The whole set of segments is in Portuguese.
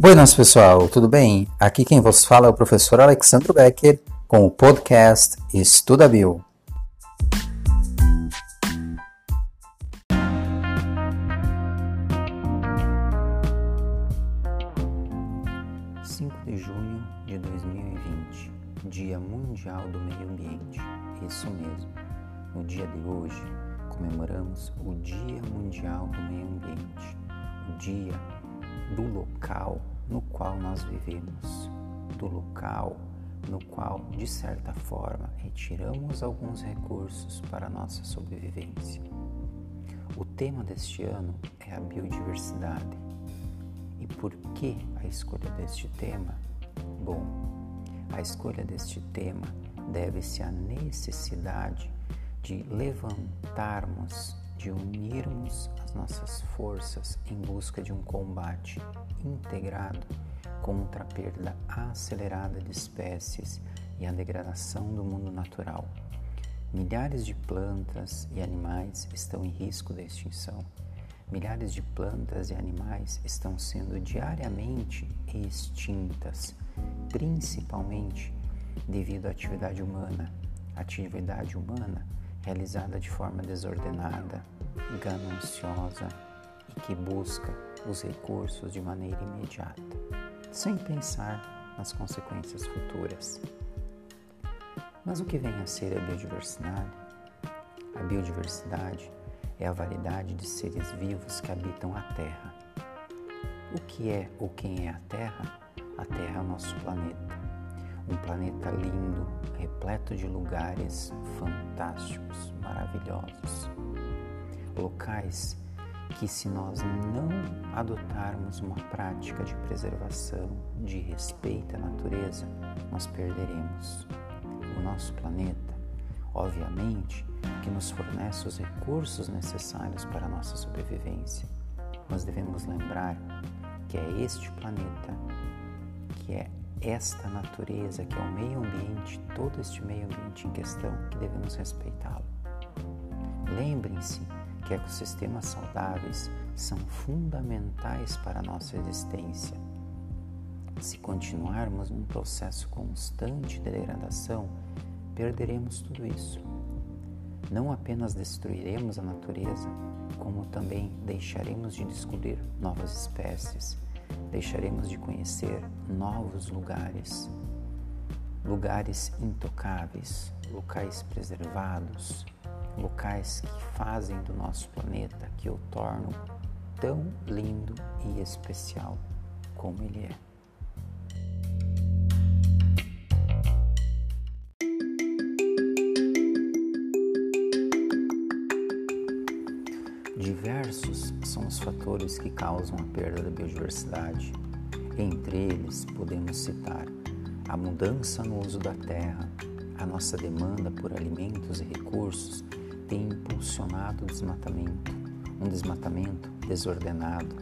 Buenas pessoal, tudo bem? Aqui quem vos fala é o professor Alexandre Becker com o podcast Estuda Bio. de junho de 2020, Dia Mundial do Meio Ambiente. Isso mesmo. No dia de hoje, comemoramos o Dia Mundial do Meio Ambiente, o dia do local no qual nós vivemos, do local no qual, de certa forma, retiramos alguns recursos para nossa sobrevivência. O tema deste ano é a biodiversidade. E por que a escolha deste tema? Bom, a escolha deste tema deve-se à necessidade de levantarmos, de unirmos as nossas forças em busca de um combate integrado contra a perda acelerada de espécies e a degradação do mundo natural. Milhares de plantas e animais estão em risco de extinção. Milhares de plantas e animais estão sendo diariamente extintas, principalmente devido à atividade humana. Atividade humana realizada de forma desordenada, gananciosa e que busca os recursos de maneira imediata, sem pensar nas consequências futuras. Mas o que vem a ser a biodiversidade? A biodiversidade é a variedade de seres vivos que habitam a Terra. O que é ou quem é a Terra? A Terra é o nosso planeta. Um planeta lindo, repleto de lugares fantásticos, maravilhosos. Locais que, se nós não adotarmos uma prática de preservação, de respeito à natureza, nós perderemos. O nosso planeta, obviamente, que nos fornece os recursos necessários para a nossa sobrevivência. Mas devemos lembrar que é este planeta, que é esta natureza, que é o meio ambiente, todo este meio ambiente em questão, que devemos respeitá-lo. Lembrem-se que ecossistemas saudáveis são fundamentais para a nossa existência. Se continuarmos num processo constante de degradação, perderemos tudo isso. Não apenas destruiremos a natureza, como também deixaremos de descobrir novas espécies, deixaremos de conhecer novos lugares, lugares intocáveis, locais preservados, locais que fazem do nosso planeta, que o tornam tão lindo e especial como ele é. Fatores que causam a perda da biodiversidade. Entre eles, podemos citar a mudança no uso da terra, a nossa demanda por alimentos e recursos tem impulsionado o desmatamento, um desmatamento desordenado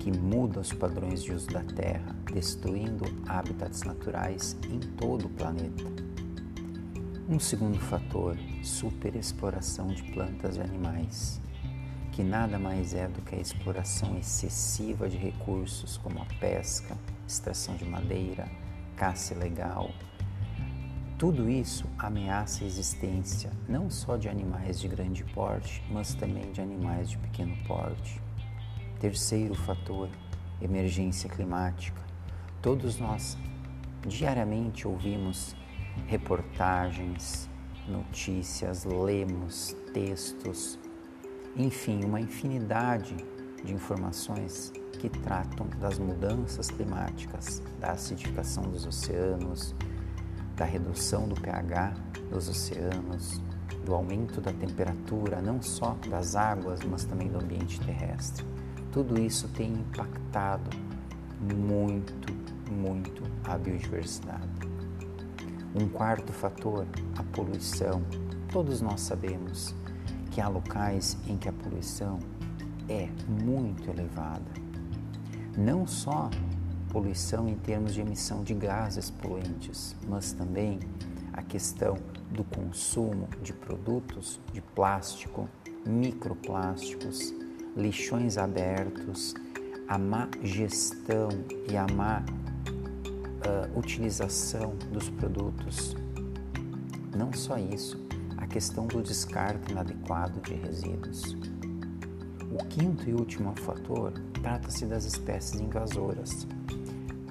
que muda os padrões de uso da terra, destruindo habitats naturais em todo o planeta. Um segundo fator, superexploração de plantas e animais, que nada mais é do que a exploração excessiva de recursos como a pesca, extração de madeira, caça ilegal, tudo isso ameaça a existência não só de animais de grande porte, mas também de animais de pequeno porte. Terceiro fator, emergência climática. Todos nós diariamente ouvimos reportagens, notícias, lemos textos, enfim, uma infinidade de informações que tratam das mudanças climáticas, da acidificação dos oceanos, da redução do pH dos oceanos, do aumento da temperatura, não só das águas, mas também do ambiente terrestre. Tudo isso tem impactado muito, muito a biodiversidade. Um quarto fator, a poluição. Todos nós sabemos que há locais em que a poluição é muito elevada. Não só poluição em termos de emissão de gases poluentes, mas também a questão do consumo de produtos de plástico, microplásticos, lixões abertos, a má gestão e a má uh, utilização dos produtos. Não só isso, questão do descarte inadequado de resíduos. O quinto e último fator trata-se das espécies invasoras.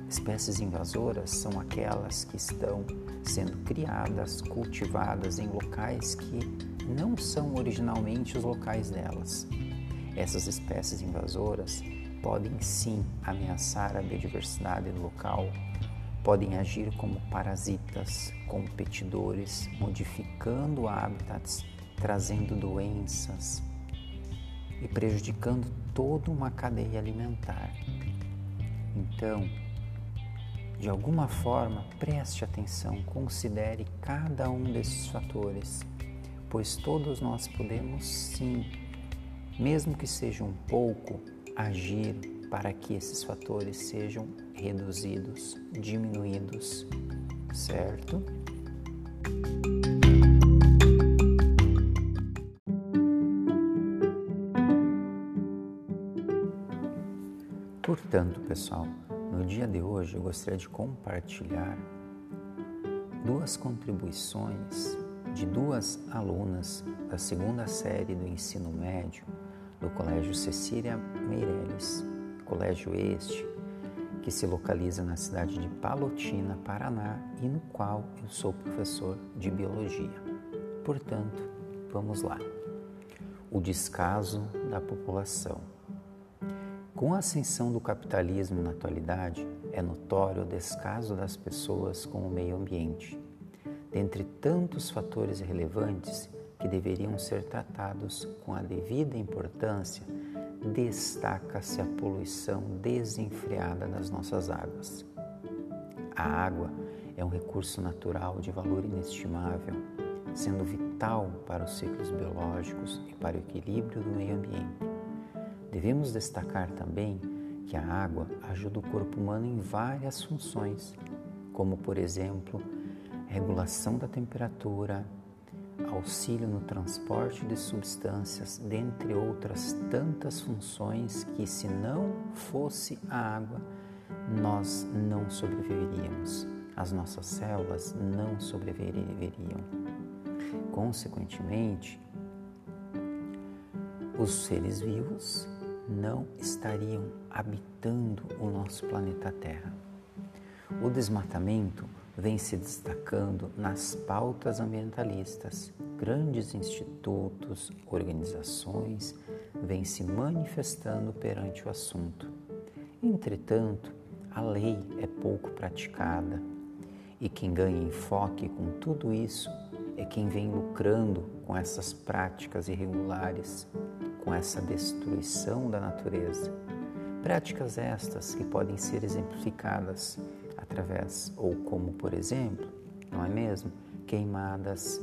Espécies invasoras são aquelas que estão sendo criadas, cultivadas em locais que não são originalmente os locais delas. Essas espécies invasoras podem sim ameaçar a biodiversidade do local, podem agir como parasitas, competidores, modificando hábitats, trazendo doenças e prejudicando toda uma cadeia alimentar. Então, de alguma forma, preste atenção, considere cada um desses fatores, pois todos nós podemos sim, mesmo que seja um pouco, agir para que esses fatores sejam reduzidos, diminuídos, certo? Portanto, pessoal, no dia de hoje eu gostaria de compartilhar duas contribuições de duas alunas da segunda série do ensino médio do Colégio Cecília Meireles, colégio este que se localiza na cidade de Palotina, Paraná, e no qual eu sou professor de biologia. Portanto, vamos lá. O descaso da população. Com a ascensão do capitalismo na atualidade, é notório o descaso das pessoas com o meio ambiente. Dentre tantos fatores relevantes que deveriam ser tratados com a devida importância, destaca-se a poluição desenfreada das nossas águas. A água é um recurso natural de valor inestimável, sendo vital para os ciclos biológicos e para o equilíbrio do meio ambiente. Devemos destacar também que a água ajuda o corpo humano em várias funções, como, por exemplo, regulação da temperatura, auxílio no transporte de substâncias, dentre outras tantas funções que, se não fosse a água, nós não sobreviveríamos, as nossas células não sobreviveriam. Consequentemente, os seres vivos não estariam habitando o nosso planeta Terra. O desmatamento vem se destacando nas pautas ambientalistas. Grandes institutos, organizações vêm se manifestando perante o assunto. Entretanto, a lei é pouco praticada e quem ganha enfoque com tudo isso é quem vem lucrando com essas práticas irregulares, com essa destruição da natureza. Práticas estas que podem ser exemplificadas através, ou como por exemplo, não é mesmo? Queimadas,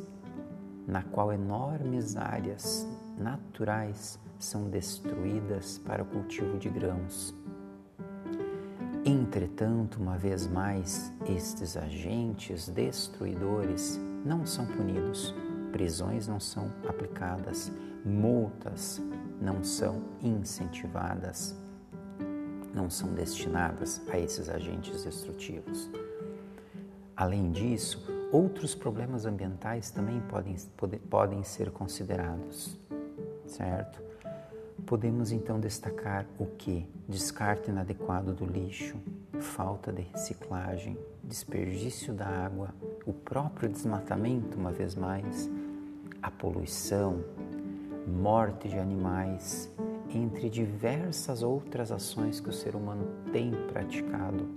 na qual enormes áreas naturais são destruídas para o cultivo de grãos. Entretanto, uma vez mais, estes agentes destruidores não são punidos, prisões não são aplicadas, multas não são incentivadas não são destinadas a esses agentes destrutivos. Além disso, outros problemas ambientais também podem, pode, podem ser considerados, certo? Podemos então destacar o que? Descarte inadequado do lixo, falta de reciclagem, desperdício da água, o próprio desmatamento, uma vez mais, a poluição, morte de animais, entre diversas outras ações que o ser humano tem praticado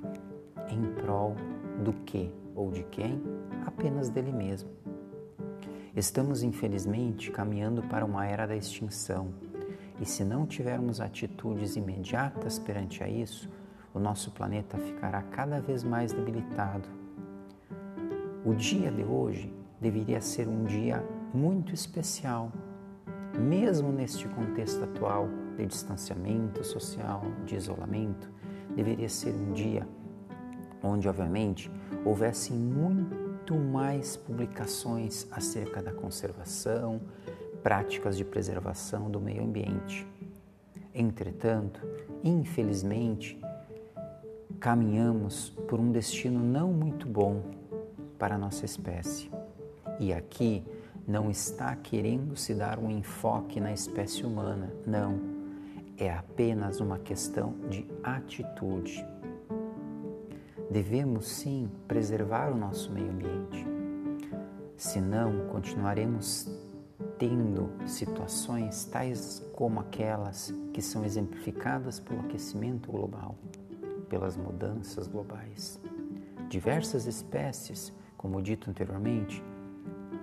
em prol do que ou de quem? Apenas dele mesmo. Estamos, infelizmente, caminhando para uma era da extinção e, se não tivermos atitudes imediatas perante a isso, o nosso planeta ficará cada vez mais debilitado. O dia de hoje deveria ser um dia muito especial, mesmo neste contexto atual de distanciamento social, de isolamento, deveria ser um dia onde, obviamente, houvessem muito mais publicações acerca da conservação, práticas de preservação do meio ambiente. Entretanto, infelizmente, caminhamos por um destino não muito bom para a nossa espécie. E aqui não está querendo se dar um enfoque na espécie humana, não. É apenas uma questão de atitude. Devemos sim preservar o nosso meio ambiente, senão continuaremos tendo situações tais como aquelas que são exemplificadas pelo aquecimento global, pelas mudanças globais. Diversas espécies, como dito anteriormente,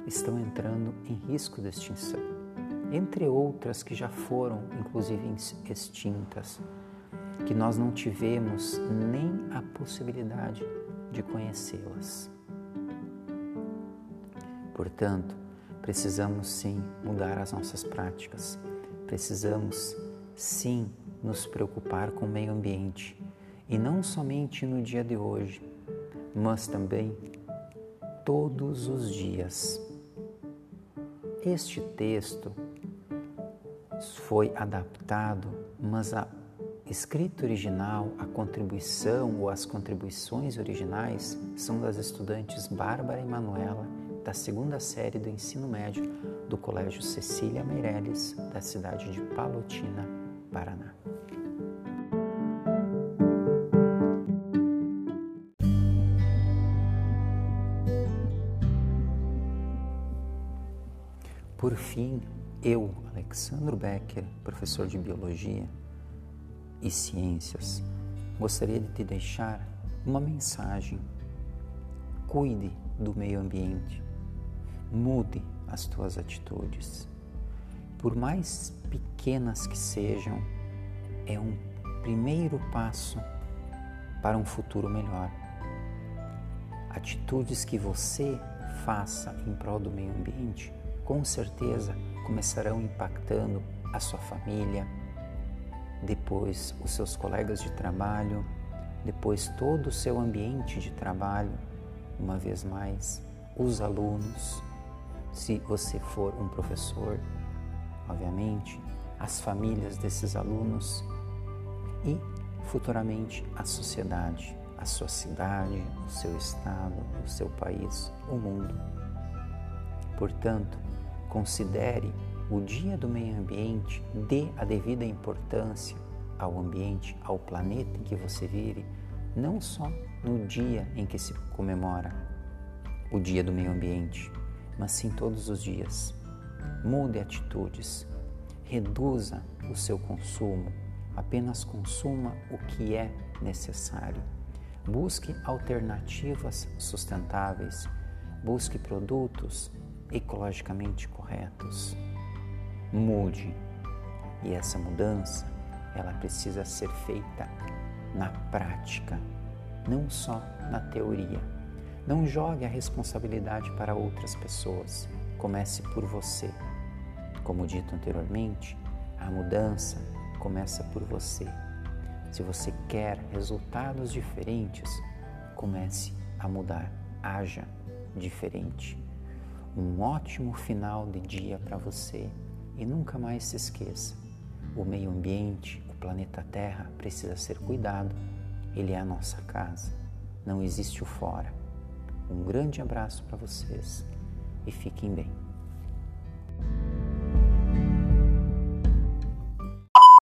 estão entrando em risco de extinção, entre outras que já foram inclusive extintas, que nós não tivemos nem a possibilidade de conhecê-las. Portanto, precisamos sim mudar as nossas práticas, precisamos sim nos preocupar com o meio ambiente e não somente no dia de hoje, mas também todos os dias. Este texto foi adaptado, mas a escrita original, a contribuição ou as contribuições originais são das estudantes Bárbara e Manuela, da segunda série do ensino médio do Colégio Cecília Meirelles, da cidade de Palotina, Paraná. Por fim, eu, Alexandro Becker, professor de Biologia e Ciências, gostaria de te deixar uma mensagem. Cuide do meio ambiente, mude as tuas atitudes. Por mais pequenas que sejam, é um primeiro passo para um futuro melhor. Atitudes que você faça em prol do meio ambiente com certeza começarão impactando a sua família, depois os seus colegas de trabalho, depois todo o seu ambiente de trabalho, uma vez mais, os alunos, se você for um professor, obviamente, as famílias desses alunos e futuramente a sociedade, a sua cidade, o seu estado, o seu país, o mundo. Portanto, Considere o Dia do Meio Ambiente, dê a devida importância ao ambiente, ao planeta em que você vive, não só no dia em que se comemora o Dia do Meio Ambiente, mas sim todos os dias. Mude atitudes, reduza o seu consumo, apenas consuma o que é necessário. Busque alternativas sustentáveis, busque produtos ecologicamente corretos. Mude. E essa mudança, ela precisa ser feita na prática, não só na teoria. Não jogue a responsabilidade para outras pessoas. Comece por você. Como dito anteriormente, a mudança começa por você. Se você quer resultados diferentes, comece a mudar. Haja diferente um ótimo final de dia para você e nunca mais se esqueça: o meio ambiente, o planeta Terra precisa ser cuidado, ele é a nossa casa, não existe o fora. Um grande abraço para vocês e fiquem bem.